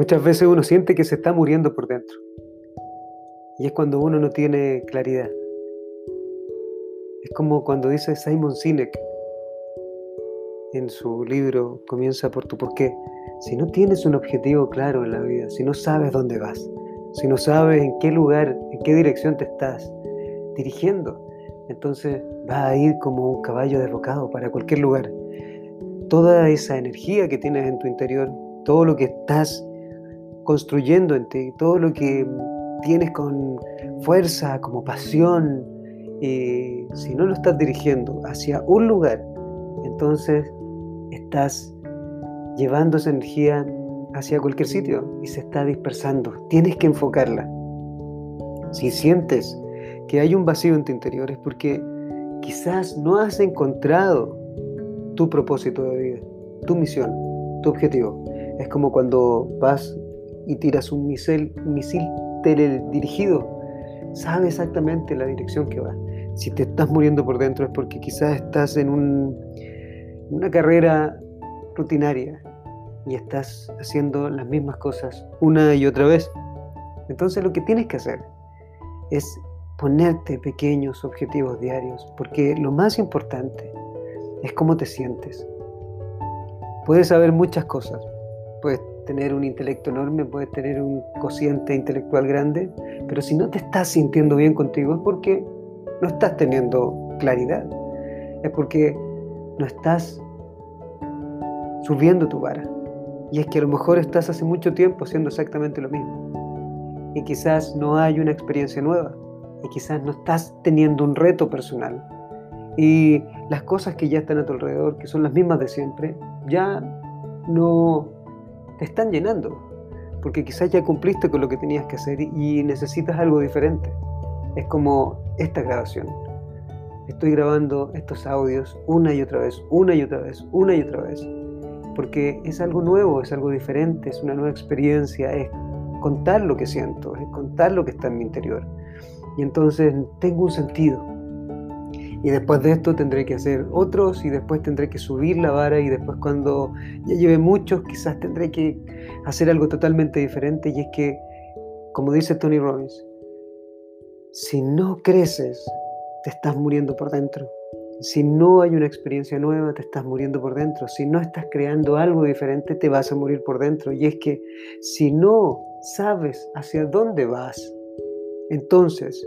Muchas veces uno siente que se está muriendo por dentro. Y es cuando uno no tiene claridad. Es como cuando dice Simon Sinek en su libro Comienza por tu porqué. Si no tienes un objetivo claro en la vida, si no sabes dónde vas, si no sabes en qué lugar, en qué dirección te estás dirigiendo, entonces vas a ir como un caballo desbocado para cualquier lugar. Toda esa energía que tienes en tu interior, todo lo que estás construyendo en ti, todo lo que tienes con fuerza, como pasión, y si no lo estás dirigiendo hacia un lugar, entonces estás llevando esa energía hacia cualquier sitio y se está dispersando. Tienes que enfocarla. Si sientes que hay un vacío en tu interior es porque quizás no has encontrado tu propósito de vida, tu misión, tu objetivo. Es como cuando vas y tiras un misil, misil teledirigido, sabe exactamente la dirección que va. Si te estás muriendo por dentro es porque quizás estás en una carrera rutinaria y estás haciendo las mismas cosas una y otra vez. Entonces lo que tienes que hacer es ponerte pequeños objetivos diarios, porque lo más importante es cómo te sientes. Puedes saber muchas cosas, puedes tener un intelecto enorme, puedes tener un cociente intelectual grande, pero si no te estás sintiendo bien contigo es porque no estás teniendo claridad, es porque no estás subiendo tu vara. Y es que a lo mejor estás hace mucho tiempo haciendo exactamente lo mismo. Y quizás no hay una experiencia nueva. Y quizás no estás teniendo un reto personal. Y las cosas que ya están a tu alrededor, que son las mismas de siempre, ya no te están llenando, porque quizás ya cumpliste con lo que tenías que hacer y necesitas algo diferente. Es como esta grabación. Estoy grabando estos audios una y otra vez, una y otra vez, una y otra vez, porque es algo nuevo, es algo diferente, es una nueva experiencia, es contar lo que siento, es contar lo que está en mi interior. Y entonces tengo un sentido, y después de esto tendré que hacer otros y después tendré que subir la vara y después cuando ya lleve muchos quizás tendré que hacer algo totalmente diferente y es que, como dice Tony Robbins, si no creces, te estás muriendo por dentro. Si no hay una experiencia nueva, te estás muriendo por dentro. Si no estás creando algo diferente, te vas a morir por dentro. Y es que si no sabes hacia dónde vas, entonces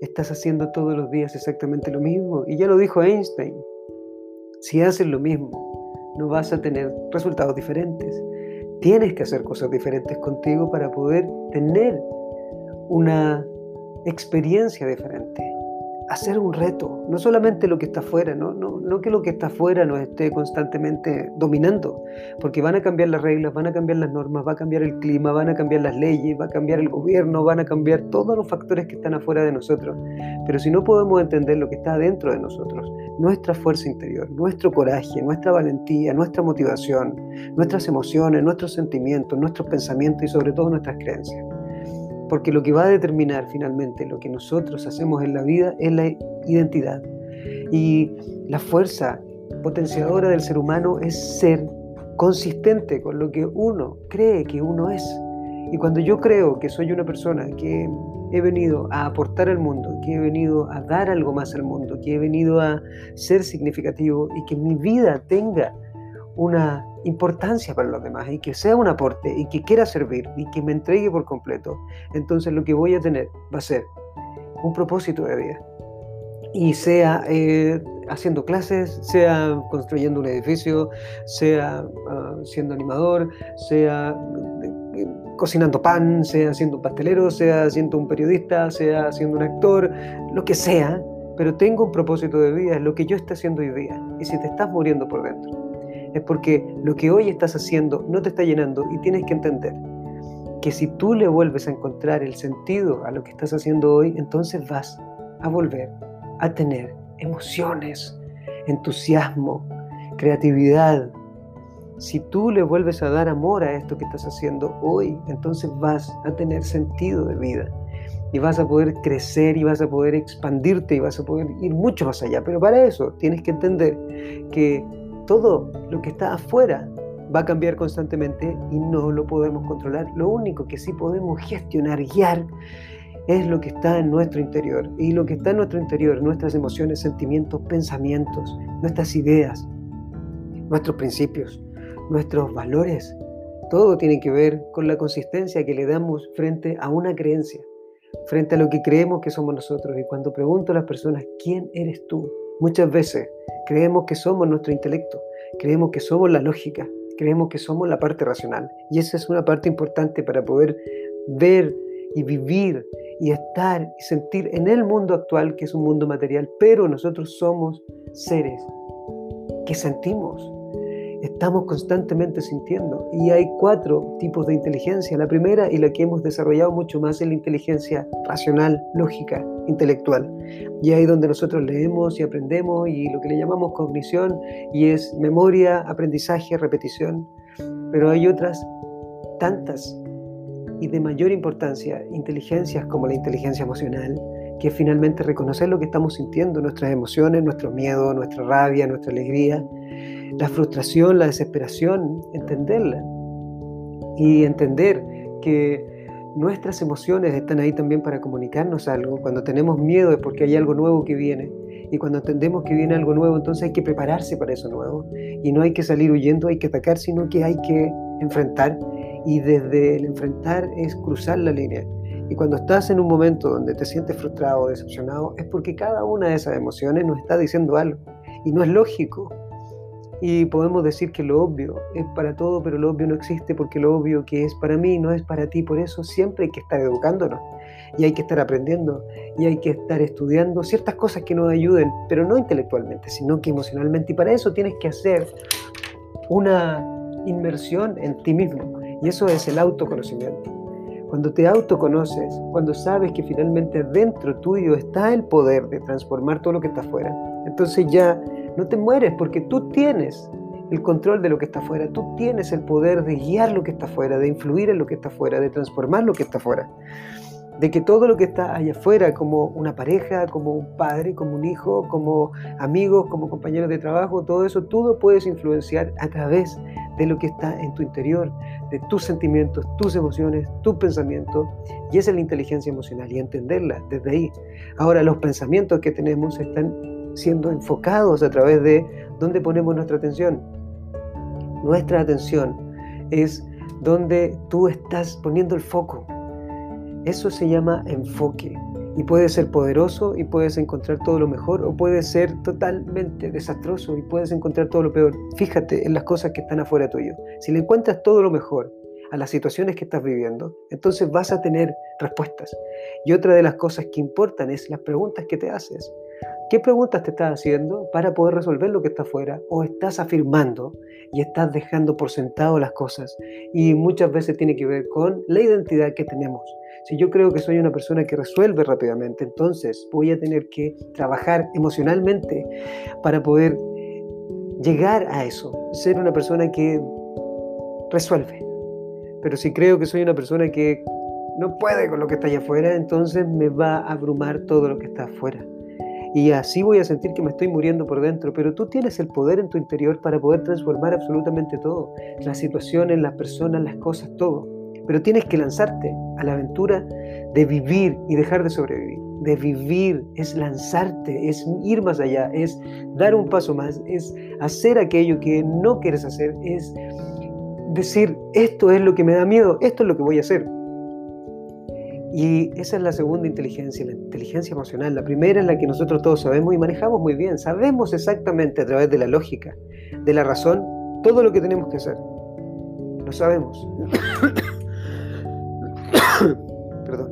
estás haciendo todos los días exactamente lo mismo. Y ya lo dijo Einstein, si haces lo mismo, no vas a tener resultados diferentes. Tienes que hacer cosas diferentes contigo para poder tener una experiencia diferente hacer un reto, no solamente lo que está afuera, no, que lo que está afuera nos esté constantemente dominando, porque van a cambiar las reglas, van a cambiar las normas, va a cambiar el clima, van a cambiar las leyes, va a cambiar el gobierno, van a cambiar todos los factores que están afuera de nosotros. Pero si no podemos entender lo que está dentro de nosotros, nuestra fuerza interior, nuestro coraje, nuestra valentía, nuestra motivación, nuestras emociones, nuestros sentimientos, nuestros pensamientos y sobre todo nuestras creencias, porque lo que va a determinar finalmente lo que nosotros hacemos en la vida es la identidad. Y la fuerza potenciadora del ser humano es ser consistente con lo que uno cree que uno es. Y cuando yo creo que soy una persona que he venido a aportar al mundo, que he venido a dar algo más al mundo, que he venido a ser significativo y que mi vida tenga una importancia para los demás y que sea un aporte y que quiera servir y que me entregue por completo, entonces lo que voy a tener va a ser un propósito de vida. Y sea eh, haciendo clases, sea construyendo un edificio, sea ah, siendo animador, sea eh, cocinando pan, sea siendo un pastelero, sea siendo un periodista, sea siendo un actor, lo que sea, pero tengo un propósito de vida, es lo que yo estoy haciendo hoy día. Y si te estás muriendo por dentro, es porque lo que hoy estás haciendo no te está llenando y tienes que entender que si tú le vuelves a encontrar el sentido a lo que estás haciendo hoy, entonces vas a volver a tener emociones, entusiasmo, creatividad. Si tú le vuelves a dar amor a esto que estás haciendo hoy, entonces vas a tener sentido de vida y vas a poder crecer y vas a poder expandirte y vas a poder ir mucho más allá. Pero para eso tienes que entender que todo lo que está afuera va a cambiar constantemente y no lo podemos controlar. Lo único que sí podemos gestionar, guiar, es lo que está en nuestro interior. Y lo que está en nuestro interior, nuestras emociones, sentimientos, pensamientos, nuestras ideas, nuestros principios, nuestros valores, todo tiene que ver con la consistencia que le damos frente a una creencia, frente a lo que creemos que somos nosotros. Y cuando pregunto a las personas, ¿quién eres tú? Muchas veces creemos que somos nuestro intelecto, creemos que somos la lógica, creemos que somos la parte racional. Y esa es una parte importante para poder ver y vivir y estar y sentir en el mundo actual, que es un mundo material, pero nosotros somos seres que sentimos, estamos constantemente sintiendo. Y hay cuatro tipos de inteligencia. La primera y la que hemos desarrollado mucho más es la inteligencia racional, lógica, intelectual. Y ahí donde nosotros leemos y aprendemos y lo que le llamamos cognición y es memoria, aprendizaje, repetición. Pero hay otras tantas y de mayor importancia, inteligencias como la inteligencia emocional, que finalmente reconocer lo que estamos sintiendo, nuestras emociones, nuestro miedo, nuestra rabia, nuestra alegría, la frustración, la desesperación, entenderla. Y entender que nuestras emociones están ahí también para comunicarnos algo. Cuando tenemos miedo es porque hay algo nuevo que viene. Y cuando entendemos que viene algo nuevo, entonces hay que prepararse para eso nuevo. Y no hay que salir huyendo, hay que atacar, sino que hay que enfrentar. Y desde el enfrentar es cruzar la línea. Y cuando estás en un momento donde te sientes frustrado o decepcionado, es porque cada una de esas emociones nos está diciendo algo. Y no es lógico. Y podemos decir que lo obvio es para todo, pero lo obvio no existe porque lo obvio que es para mí no es para ti. Por eso siempre hay que estar educándonos y hay que estar aprendiendo y hay que estar estudiando ciertas cosas que nos ayuden, pero no intelectualmente, sino que emocionalmente. Y para eso tienes que hacer una inmersión en ti mismo. Y eso es el autoconocimiento. Cuando te autoconoces, cuando sabes que finalmente dentro tuyo está el poder de transformar todo lo que está afuera, entonces ya no te mueres porque tú tienes el control de lo que está afuera, tú tienes el poder de guiar lo que está afuera, de influir en lo que está afuera, de transformar lo que está afuera. De que todo lo que está allá afuera, como una pareja, como un padre, como un hijo, como amigos, como compañeros de trabajo, todo eso, tú lo puedes influenciar a través de lo que está en tu interior, de tus sentimientos, tus emociones, tu pensamiento. Y esa es la inteligencia emocional y entenderla desde ahí. Ahora, los pensamientos que tenemos están siendo enfocados a través de dónde ponemos nuestra atención. Nuestra atención es donde tú estás poniendo el foco. Eso se llama enfoque y puede ser poderoso y puedes encontrar todo lo mejor o puede ser totalmente desastroso y puedes encontrar todo lo peor. Fíjate en las cosas que están afuera tuyo. Si le encuentras todo lo mejor a las situaciones que estás viviendo, entonces vas a tener respuestas. Y otra de las cosas que importan es las preguntas que te haces. ¿Qué preguntas te estás haciendo para poder resolver lo que está afuera? ¿O estás afirmando y estás dejando por sentado las cosas? Y muchas veces tiene que ver con la identidad que tenemos. Si yo creo que soy una persona que resuelve rápidamente, entonces voy a tener que trabajar emocionalmente para poder llegar a eso, ser una persona que resuelve. Pero si creo que soy una persona que no puede con lo que está allá afuera, entonces me va a abrumar todo lo que está afuera y así voy a sentir que me estoy muriendo por dentro, pero tú tienes el poder en tu interior para poder transformar absolutamente todo, las situaciones, las personas, las cosas, todo. Pero tienes que lanzarte a la aventura de vivir y dejar de sobrevivir. De vivir es lanzarte, es ir más allá, es dar un paso más, es hacer aquello que no quieres hacer, es decir, esto es lo que me da miedo, esto es lo que voy a hacer. Y esa es la segunda inteligencia, la inteligencia emocional. La primera es la que nosotros todos sabemos y manejamos muy bien. Sabemos exactamente a través de la lógica, de la razón, todo lo que tenemos que hacer. Lo sabemos. Perdón.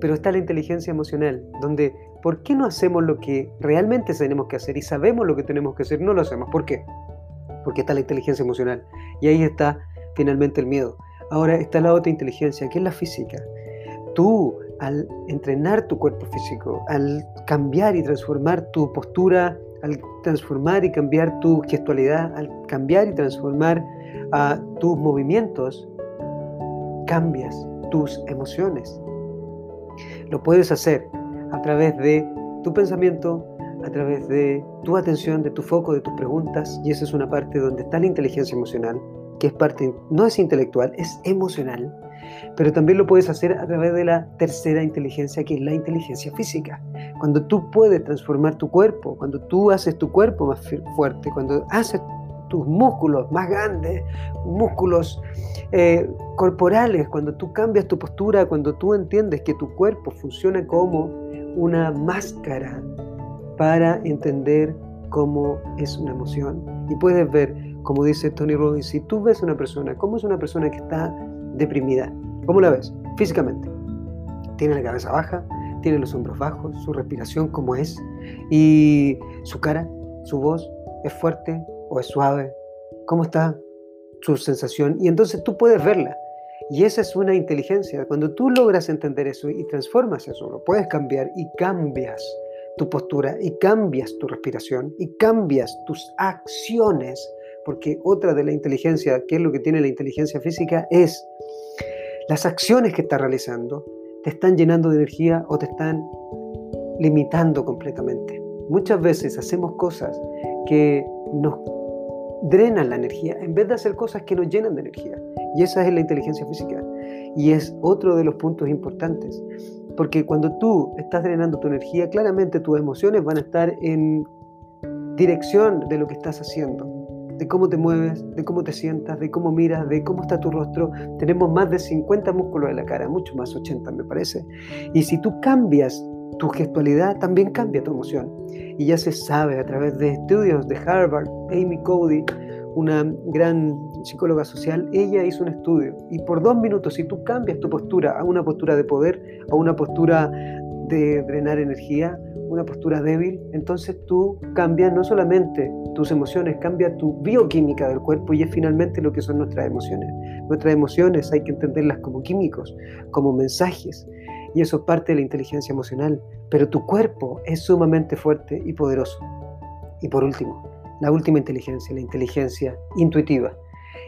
Pero está la inteligencia emocional, donde ¿por qué no hacemos lo que realmente tenemos que hacer y sabemos lo que tenemos que hacer? No lo hacemos. ¿Por qué? Porque está la inteligencia emocional. Y ahí está finalmente el miedo. Ahora está la otra inteligencia, que es la física tú al entrenar tu cuerpo físico, al cambiar y transformar tu postura, al transformar y cambiar tu gestualidad, al cambiar y transformar ah, tus movimientos, cambias tus emociones. Lo puedes hacer a través de tu pensamiento, a través de tu atención, de tu foco, de tus preguntas, y esa es una parte donde está la inteligencia emocional, que es parte, no es intelectual, es emocional, pero también lo puedes hacer a través de la tercera inteligencia, que es la inteligencia física. Cuando tú puedes transformar tu cuerpo, cuando tú haces tu cuerpo más fuerte, cuando haces tus músculos más grandes, músculos eh, corporales, cuando tú cambias tu postura, cuando tú entiendes que tu cuerpo funciona como una máscara para entender cómo es una emoción. Y puedes ver, como dice Tony Robbins, si tú ves una persona, cómo es una persona que está deprimida, ¿cómo la ves? Físicamente. Tiene la cabeza baja, tiene los hombros bajos, su respiración como es, y su cara, su voz, es fuerte o es suave, cómo está su sensación, y entonces tú puedes verla. Y esa es una inteligencia. Cuando tú logras entender eso y transformas eso, lo puedes cambiar y cambias tu postura y cambias tu respiración y cambias tus acciones, porque otra de la inteligencia, que es lo que tiene la inteligencia física, es las acciones que estás realizando te están llenando de energía o te están limitando completamente. Muchas veces hacemos cosas que nos drenan la energía en vez de hacer cosas que nos llenan de energía. Y esa es la inteligencia física. Y es otro de los puntos importantes. Porque cuando tú estás drenando tu energía, claramente tus emociones van a estar en dirección de lo que estás haciendo, de cómo te mueves, de cómo te sientas, de cómo miras, de cómo está tu rostro. Tenemos más de 50 músculos en la cara, mucho más 80 me parece. Y si tú cambias tu gestualidad, también cambia tu emoción. Y ya se sabe a través de estudios de Harvard, Amy Cody, una gran psicóloga social, ella hizo un estudio y por dos minutos, si tú cambias tu postura a una postura de poder, a una postura de drenar energía, una postura débil, entonces tú cambias no solamente tus emociones, cambia tu bioquímica del cuerpo y es finalmente lo que son nuestras emociones. Nuestras emociones hay que entenderlas como químicos, como mensajes, y eso es parte de la inteligencia emocional, pero tu cuerpo es sumamente fuerte y poderoso. Y por último, la última inteligencia, la inteligencia intuitiva.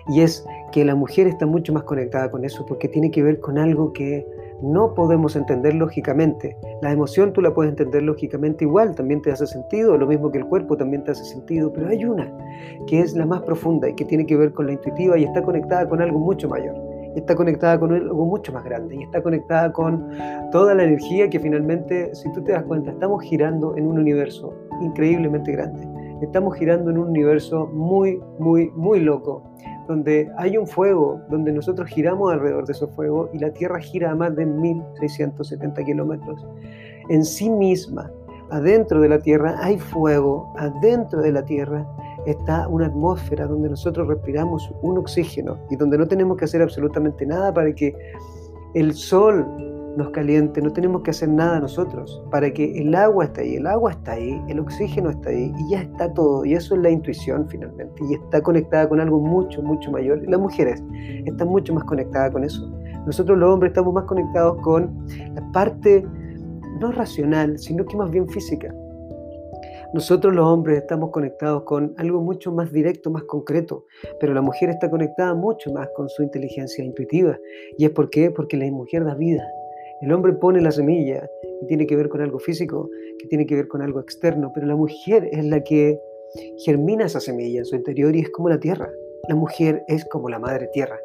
Y es que la mujer está mucho más conectada con eso porque tiene que ver con algo que no podemos entender lógicamente. La emoción tú la puedes entender lógicamente igual, también te hace sentido, lo mismo que el cuerpo también te hace sentido, pero hay una que es la más profunda y que tiene que ver con la intuitiva y está conectada con algo mucho mayor. está conectada con algo mucho más grande y está conectada con toda la energía que finalmente, si tú te das cuenta, estamos girando en un universo increíblemente grande Estamos girando en un universo muy, muy, muy loco, donde hay un fuego, donde nosotros giramos alrededor de ese fuego y la Tierra gira a más de 1670 kilómetros. En sí misma, adentro de la Tierra hay fuego, adentro de la Tierra está una atmósfera donde nosotros respiramos un oxígeno y donde no tenemos que hacer absolutamente nada para que el sol nos caliente, no tenemos que hacer nada nosotros para que el agua esté ahí, el agua está ahí, el oxígeno está ahí y ya está todo. Y eso es la intuición finalmente y está conectada con algo mucho, mucho mayor. las mujeres están mucho más conectadas con eso. Nosotros los hombres estamos más conectados con la parte no racional, sino que más bien física. Nosotros los hombres estamos conectados con algo mucho más directo, más concreto, pero la mujer está conectada mucho más con su inteligencia intuitiva. ¿Y es por qué? Porque la mujer da vida, el hombre pone la semilla y tiene que ver con algo físico, que tiene que ver con algo externo, pero la mujer es la que germina esa semilla en su interior y es como la tierra. La mujer es como la madre tierra.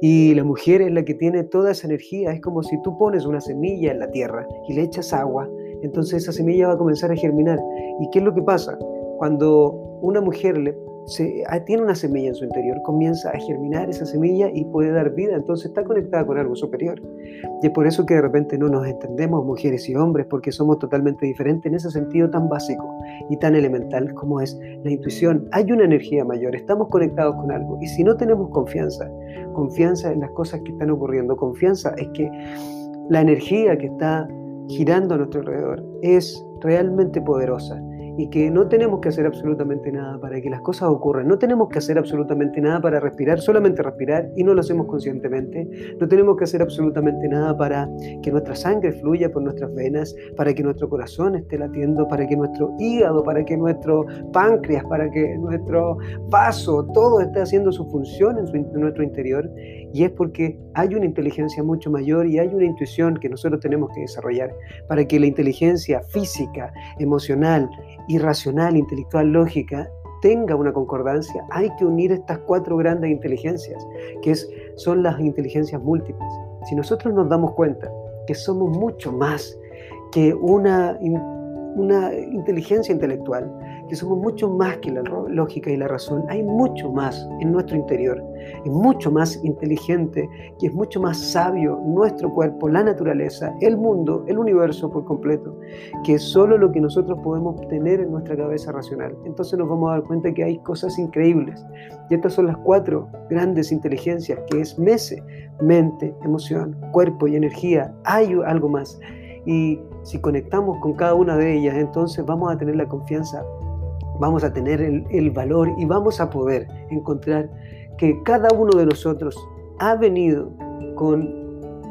Y la mujer es la que tiene toda esa energía. Es como si tú pones una semilla en la tierra y le echas agua, entonces esa semilla va a comenzar a germinar. ¿Y qué es lo que pasa? Cuando una mujer le Ah, tiene una semilla en su interior, comienza a germinar esa semilla y puede dar vida, entonces está conectada con algo superior. Y es por eso que de repente no nos entendemos mujeres y hombres, porque somos totalmente diferentes en ese sentido tan básico y tan elemental como es la intuición. Hay una energía mayor, estamos conectados con algo. Y si no tenemos confianza, confianza en las cosas que están ocurriendo, confianza es que la energía que está girando a nuestro alrededor es realmente poderosa y que no tenemos que hacer absolutamente nada para que las cosas ocurran. No tenemos que hacer absolutamente nada para respirar, solamente respirar y no lo hacemos conscientemente. No tenemos que hacer absolutamente nada para que nuestra sangre fluya por nuestras venas, para que nuestro corazón esté latiendo, para que nuestro hígado, para que nuestro páncreas, para que nuestro vaso, todo esté haciendo su función en, en nuestro interior. Y es porque hay una inteligencia mucho mayor y hay una intuición que nosotros tenemos que desarrollar para que la inteligencia física, emocional, irracional, intelectual, lógica, tenga una concordancia, hay que unir estas cuatro grandes inteligencias, que es, son las inteligencias múltiples. Si nosotros nos damos cuenta que somos mucho más que una, una inteligencia intelectual, que somos mucho más que la lógica y la razón. Hay mucho más en nuestro interior. Es mucho más inteligente y es mucho más sabio nuestro cuerpo, la naturaleza, el mundo, el universo por completo, que solo lo que nosotros podemos tener en nuestra cabeza racional. Entonces nos vamos a dar cuenta que hay cosas increíbles. Y estas son las cuatro grandes inteligencias, que es mese, mente, emoción, cuerpo y energía. Hay algo más. Y si conectamos con cada una de ellas, entonces vamos a tener la confianza vamos a tener el, valor y vamos a poder encontrar que cada uno de nosotros ha venido con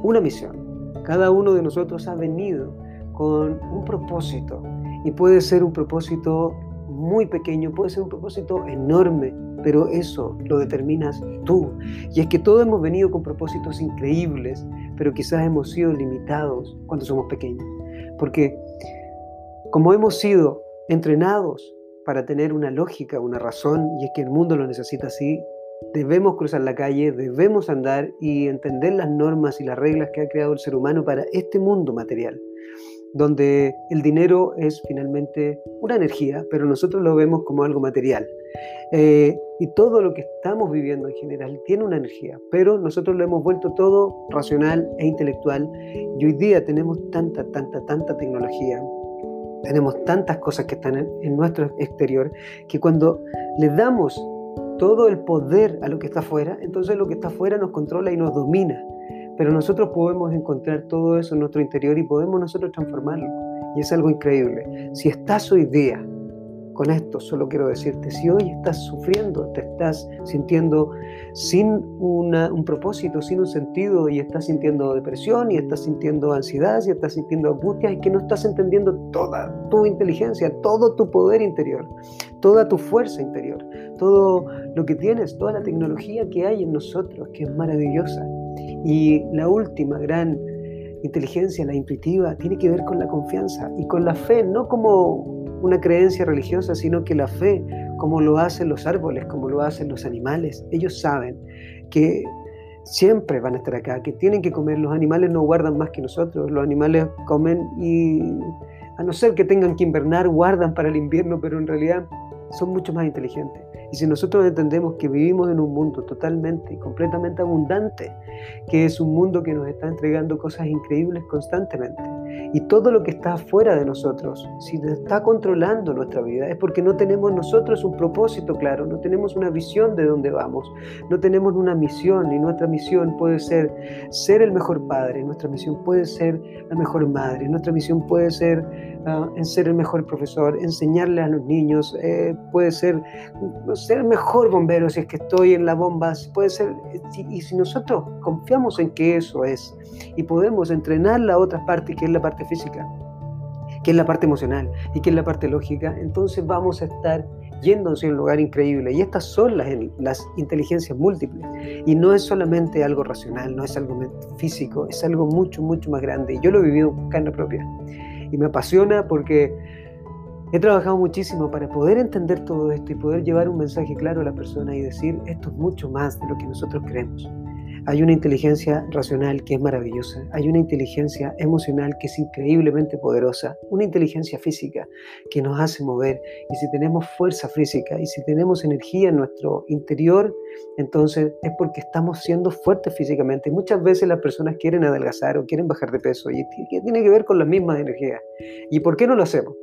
una misión. Cada uno de nosotros ha venido con un propósito. Y puede ser un propósito muy pequeño, puede ser un propósito enorme, pero eso lo determinas tú. Y es que todos hemos venido con propósitos increíbles, pero quizás hemos sido limitados cuando somos pequeños. Porque como hemos sido entrenados para tener una lógica, una razón, y es que el mundo lo necesita así. Debemos cruzar la calle, debemos andar y entender las normas y las reglas que ha creado el ser humano para este mundo material, donde el dinero es finalmente una energía, pero nosotros lo vemos como algo material. Eh, y todo lo que estamos viviendo en general tiene una energía, pero nosotros lo hemos vuelto todo racional e intelectual y hoy día tenemos tanta, tanta, tanta tecnología, tenemos tantas cosas que están en, nuestro exterior que cuando le damos todo el poder a lo que está afuera, entonces lo que está afuera nos controla y nos domina. Pero nosotros podemos encontrar todo eso en nuestro interior y podemos nosotros transformarlo. Y es algo increíble. Si estás hoy día con esto solo quiero decirte, si hoy estás sufriendo, te estás sintiendo sin un propósito, sin un sentido, y estás sintiendo depresión, y estás sintiendo ansiedad, y estás sintiendo angustia, y que no estás entendiendo toda tu inteligencia, todo tu poder interior, toda tu fuerza interior, todo lo que tienes, toda la tecnología que hay en nosotros, que es maravillosa. Y la última gran inteligencia, la intuitiva, tiene que ver con la confianza y con la fe, no como una creencia religiosa, sino que la fe, como lo hacen los árboles, como lo hacen los animales. Ellos saben que siempre van a estar acá, que tienen que comer. Los animales no guardan más que nosotros. Los animales comen y a no ser que tengan que invernar, guardan para el invierno, pero en realidad son mucho más inteligentes. Y si nosotros entendemos que vivimos en un mundo totalmente y completamente abundante, que es un mundo que nos está entregando cosas increíbles constantemente, y todo lo que está fuera de nosotros, si está controlando nuestra vida, es porque no tenemos nosotros un propósito claro, no tenemos una visión de dónde vamos, no tenemos una misión, y nuestra misión puede ser ser el mejor padre, nuestra misión puede ser la mejor madre, nuestra misión puede ser uh, en ser el mejor profesor, enseñarle a los niños, eh, puede ser ser mejor bombero si es que estoy en la bomba, puede ser, y si nosotros confiamos en que eso es, y podemos entrenar la otra parte, que es la parte física, que es la parte emocional y que es la parte lógica, entonces vamos a estar yendo hacia un lugar increíble. Y estas son las, las inteligencias múltiples. Y no es solamente algo racional, no es algo físico, es algo mucho, mucho más grande. Y yo lo he vivido en carne propia. Y me apasiona porque He trabajado muchísimo para poder entender todo esto y poder llevar un mensaje claro a la persona y decir, esto es mucho más de lo que nosotros creemos. Hay una inteligencia racional que es maravillosa, hay una inteligencia emocional que es increíblemente poderosa, una inteligencia física que nos hace mover y si tenemos fuerza física y si tenemos energía en nuestro interior, entonces es porque estamos siendo fuertes físicamente. Muchas veces las personas quieren adelgazar o quieren bajar de peso y tiene que ver con las mismas energías. ¿Y por qué no lo hacemos?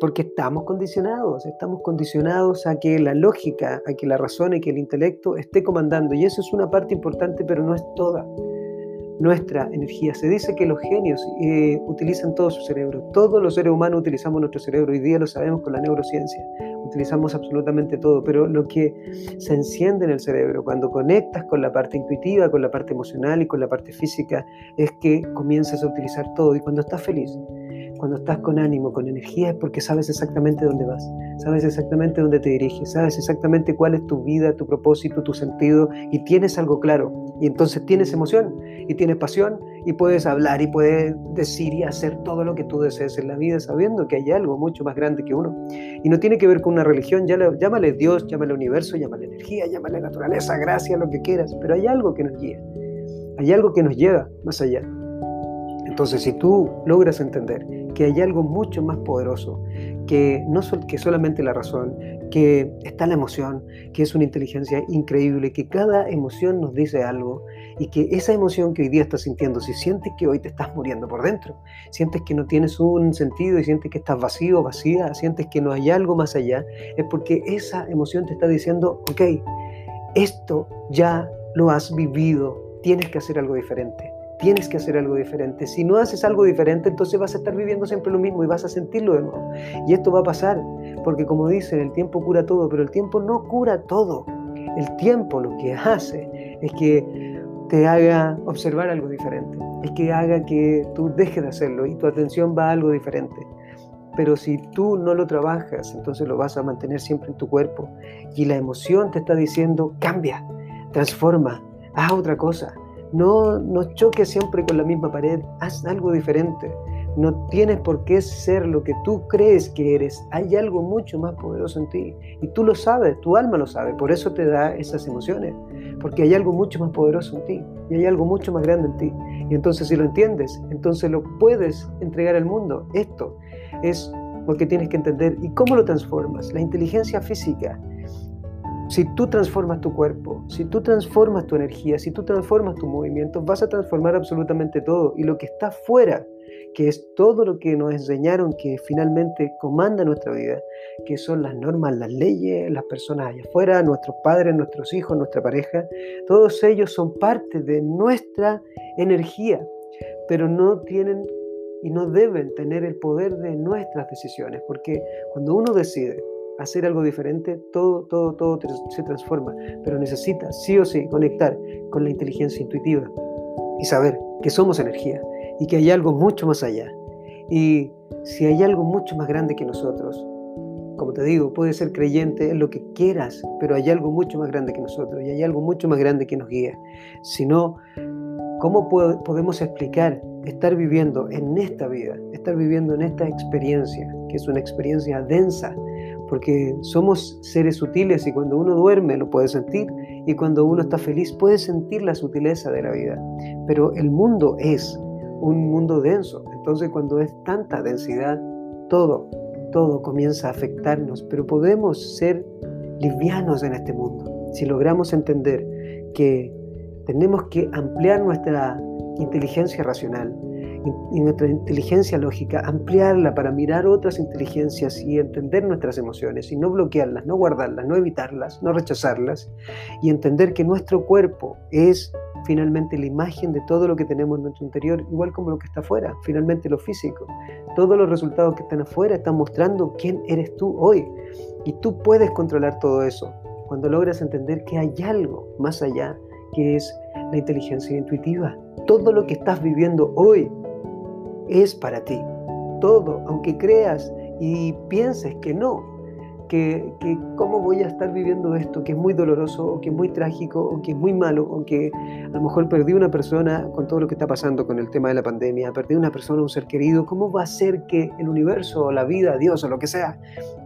Porque estamos condicionados, estamos condicionados a que la lógica, a que la razón y que el intelecto esté comandando. Y eso es una parte importante, pero no es toda nuestra energía. Se dice que los genios eh, utilizan todo su cerebro. Todos los seres humanos utilizamos nuestro cerebro. Hoy día lo sabemos con la neurociencia. Utilizamos absolutamente todo. Pero lo que se enciende en el cerebro cuando conectas con la parte intuitiva, con la parte emocional y con la parte física, es que comienzas a utilizar todo. Y cuando estás feliz, cuando estás con ánimo, con energía, es porque sabes exactamente dónde vas, sabes exactamente dónde te diriges, sabes exactamente cuál es tu vida, tu propósito, tu sentido y tienes algo claro. Y entonces tienes emoción y tienes pasión y puedes hablar y puedes decir y hacer todo lo que tú desees en la vida sabiendo que hay algo mucho más grande que uno. Y no tiene que ver con una religión, llámale Dios, llámale universo, llámale energía, llámale naturaleza, gracia, lo que quieras, pero hay algo que nos guía, hay algo que nos lleva más allá. Entonces, si tú logras entender que hay algo mucho más poderoso, que no que solamente la razón, que está la emoción, que es una inteligencia increíble, que cada emoción nos dice algo y que esa emoción que hoy día estás sintiendo, si sientes que hoy te estás muriendo por dentro, sientes que no tienes un sentido y sientes que estás vacío, vacía, sientes que no hay algo más allá, es porque esa emoción te está diciendo, ok, esto ya lo has vivido, tienes que hacer algo diferente tienes que hacer algo diferente. Si no haces algo diferente, entonces vas a estar viviendo siempre lo mismo y vas a sentirlo de nuevo. Y esto va a pasar, porque como dicen, el tiempo cura todo, pero el tiempo no cura todo. El tiempo lo que hace es que te haga observar algo diferente, es que haga que tú dejes de hacerlo y tu atención va a algo diferente. Pero si tú no lo trabajas, entonces lo vas a mantener siempre en tu cuerpo. Y la emoción te está diciendo, cambia, transforma, haz otra cosa no, no choques siempre con la misma pared, haz algo diferente. No tienes por qué ser lo que tú crees que eres. Hay algo mucho más poderoso en ti. Y tú lo sabes, tu alma lo sabe. Por eso te da esas emociones. Porque hay algo mucho más poderoso en ti. Y hay algo mucho más grande en ti. Y entonces si lo entiendes, entonces lo puedes entregar al mundo. Esto es lo que tienes que entender. ¿Y cómo lo transformas? La inteligencia física si tú transformas tu cuerpo, si tú transformas tu energía, si tú transformas tu movimiento, vas a transformar absolutamente todo. Y lo que está fuera, que es todo lo que nos enseñaron que finalmente comanda nuestra vida, que son las normas, las leyes, las personas allá afuera, nuestros padres, nuestros hijos, nuestra pareja, todos ellos son parte de nuestra energía, pero no tienen y no deben tener el poder de nuestras decisiones, porque cuando uno decide hacer algo diferente, todo, todo, todo se transforma. Pero necesitas sí o sí conectar con la inteligencia intuitiva y saber que somos energía y que hay algo mucho más allá. Y si hay algo mucho más grande que nosotros, como te digo, puedes ser creyente en lo que quieras, pero hay algo mucho más grande que nosotros y hay algo mucho más grande que nos guía. Si no, ¿cómo podemos explicar estar viviendo en esta vida, estar viviendo en esta experiencia, que es una experiencia densa, porque somos seres sutiles y cuando uno duerme lo puede sentir y cuando uno está feliz puede sentir la sutileza de la vida. Pero el mundo es un mundo denso, entonces cuando es tanta densidad, todo, todo comienza a afectarnos, pero podemos ser livianos en este mundo. Si logramos entender que tenemos que ampliar nuestra inteligencia racional, y nuestra inteligencia lógica, ampliarla para mirar otras inteligencias y entender nuestras emociones y no bloquearlas, no guardarlas, no evitarlas, no rechazarlas y entender que nuestro cuerpo es finalmente la imagen de todo lo que tenemos en nuestro interior, igual como lo que está afuera, finalmente lo físico. Todos los resultados que están afuera están mostrando quién eres tú hoy y tú puedes controlar todo eso cuando logras entender que hay algo más allá que es la inteligencia intuitiva. Todo lo que estás viviendo hoy es para ti. Todo, aunque creas y pienses que no, que, que, cómo voy a estar viviendo esto, que es muy doloroso, o que es muy trágico, o que es muy malo, o que a lo mejor perdí una persona con todo lo que está pasando con el tema de la pandemia, perdí una persona, un ser querido, ¿cómo va a ser que el universo, o la vida, Dios, o lo que sea,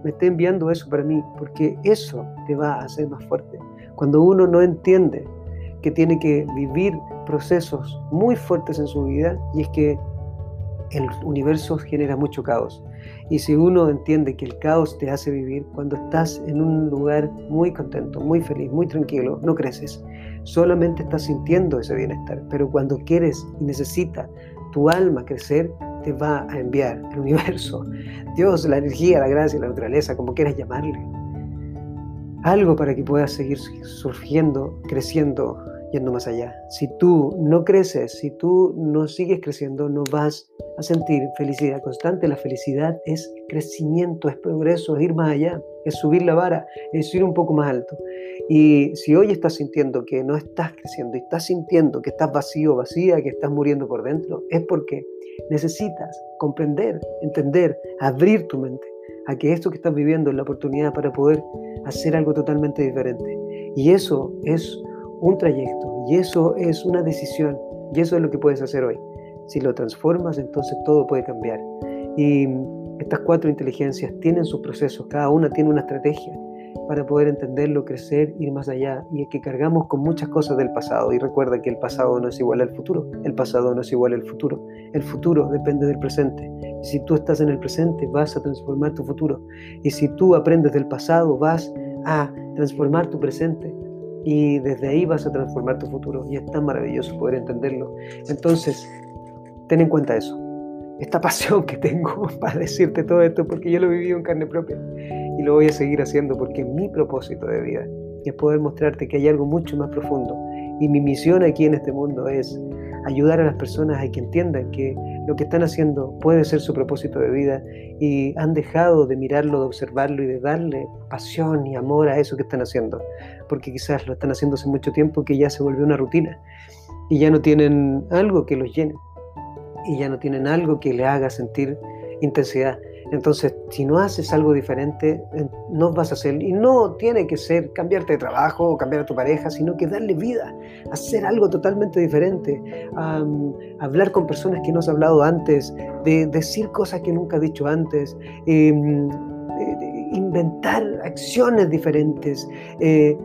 me esté enviando eso para mí? Porque eso te va a hacer más fuerte. Cuando uno no entiende que tiene que vivir procesos muy fuertes en su vida, y es que el universo genera mucho caos. Y si uno entiende que el caos te hace vivir, cuando estás en un lugar muy contento, muy feliz, muy tranquilo, no creces. Solamente estás sintiendo ese bienestar. Pero cuando quieres y necesita tu alma crecer, te va a enviar el universo, Dios, la energía, la gracia, la naturaleza, como quieras llamarle. Algo para que puedas seguir surgiendo, creciendo, yendo más allá. Si tú no creces, si tú no sigues creciendo, no vas a sentir felicidad constante. La felicidad es crecimiento, es progreso, es ir más allá. es subir la vara, es ir un poco más alto. Y si hoy estás sintiendo que no estás creciendo y estás sintiendo que estás vacío, vacía, que estás muriendo por dentro, es porque necesitas comprender, entender, abrir tu mente a que esto que estás viviendo es la oportunidad para poder hacer algo totalmente diferente. Y eso es un trayecto, y eso es una decisión, y eso es lo que puedes hacer hoy. Si lo transformas, entonces todo puede cambiar. Y estas cuatro inteligencias tienen sus procesos, cada una tiene una estrategia para poder entenderlo, crecer, ir más allá. Y es que cargamos con muchas cosas del pasado. Y recuerda que el pasado no es igual al futuro. El pasado no es igual al futuro. El futuro depende del presente. Y si tú estás en el presente, vas a transformar tu futuro. Y si tú aprendes del pasado, vas a transformar tu presente. Y desde ahí vas a transformar tu futuro. Y es tan maravilloso poder entenderlo. Entonces, ten en cuenta eso esta pasión que tengo para decirte todo esto, porque yo lo he vivido en carne propia y lo voy a seguir haciendo porque mi propósito de vida es poder mostrarte que hay algo mucho más profundo y mi misión aquí en este mundo es ayudar a las personas a que entiendan que lo que están haciendo puede ser su propósito de vida y han dejado de mirarlo, de observarlo y de darle pasión y amor a eso que están haciendo, porque quizás lo están haciendo hace mucho tiempo que ya se volvió una rutina y ya no tienen algo que los llene y ya no tienen algo que le haga sentir intensidad. Entonces, si no haces algo diferente, no vas a hacer, y no tiene que ser cambiarte de trabajo o cambiar a tu pareja, sino que darle vida, hacer algo totalmente diferente, hablar con personas que no has hablado antes, de decir cosas que nunca has dicho antes, em, inventar acciones diferentes. Eh,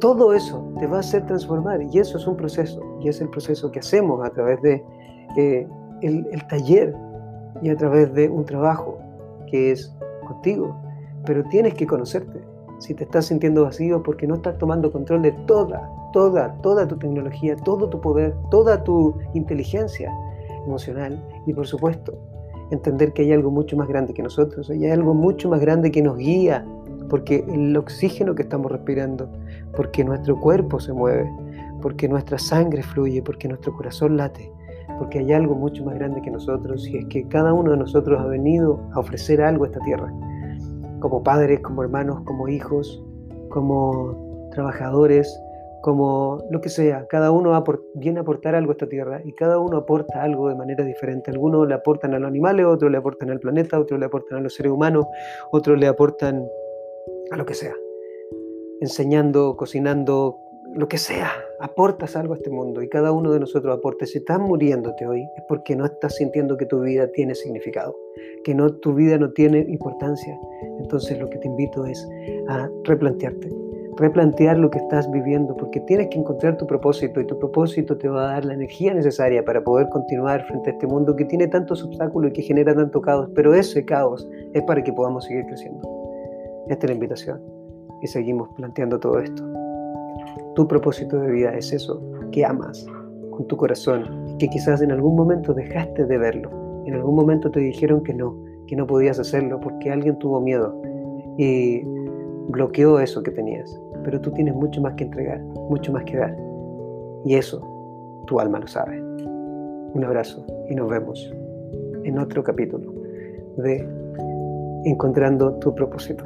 todo eso te va a hacer transformar y eso es un proceso, y es el proceso que hacemos a través de eh, el, taller y a través de un trabajo que es contigo, pero tienes que conocerte. Si te estás sintiendo vacío porque no estás tomando control de toda, toda, toda tu tecnología, todo tu poder, toda tu inteligencia emocional y por supuesto entender que hay algo mucho más grande que nosotros, hay algo mucho más grande que nos guía, porque el oxígeno que estamos respirando, porque nuestro cuerpo se mueve, porque nuestra sangre fluye, porque nuestro corazón late, porque hay algo mucho más grande que nosotros y es que cada uno de nosotros ha venido a ofrecer algo a esta tierra, como padres, como hermanos, como hijos, como trabajadores, como lo que sea, cada uno viene a aportar algo a esta tierra y cada uno aporta algo de manera diferente. Algunos le aportan a los animales, otros le aportan al planeta, otros le aportan a los seres humanos, otros le aportan a lo que sea, enseñando, cocinando, lo que sea, aportas algo a este mundo y cada uno de nosotros aporta. Si estás muriéndote hoy es porque no estás sintiendo que tu vida tiene significado, que no, tu vida no tiene importancia. Entonces lo que te invito es a replantearte, replantear lo que estás viviendo, porque tienes que encontrar tu propósito y tu propósito te va a dar la energía necesaria para poder continuar frente a este mundo que tiene tantos obstáculos y que genera tanto caos, pero ese caos es para que podamos seguir creciendo. Esta es la invitación y seguimos planteando todo esto. Tu propósito de vida es eso, que amas con tu corazón y que quizás en algún momento dejaste de verlo. En algún momento te dijeron que no, que no podías hacerlo porque alguien tuvo miedo y bloqueó eso que tenías. Pero tú tienes mucho más que entregar, mucho más que dar. Y eso tu alma lo sabe. Un abrazo y nos vemos en otro capítulo de Encontrando tu propósito.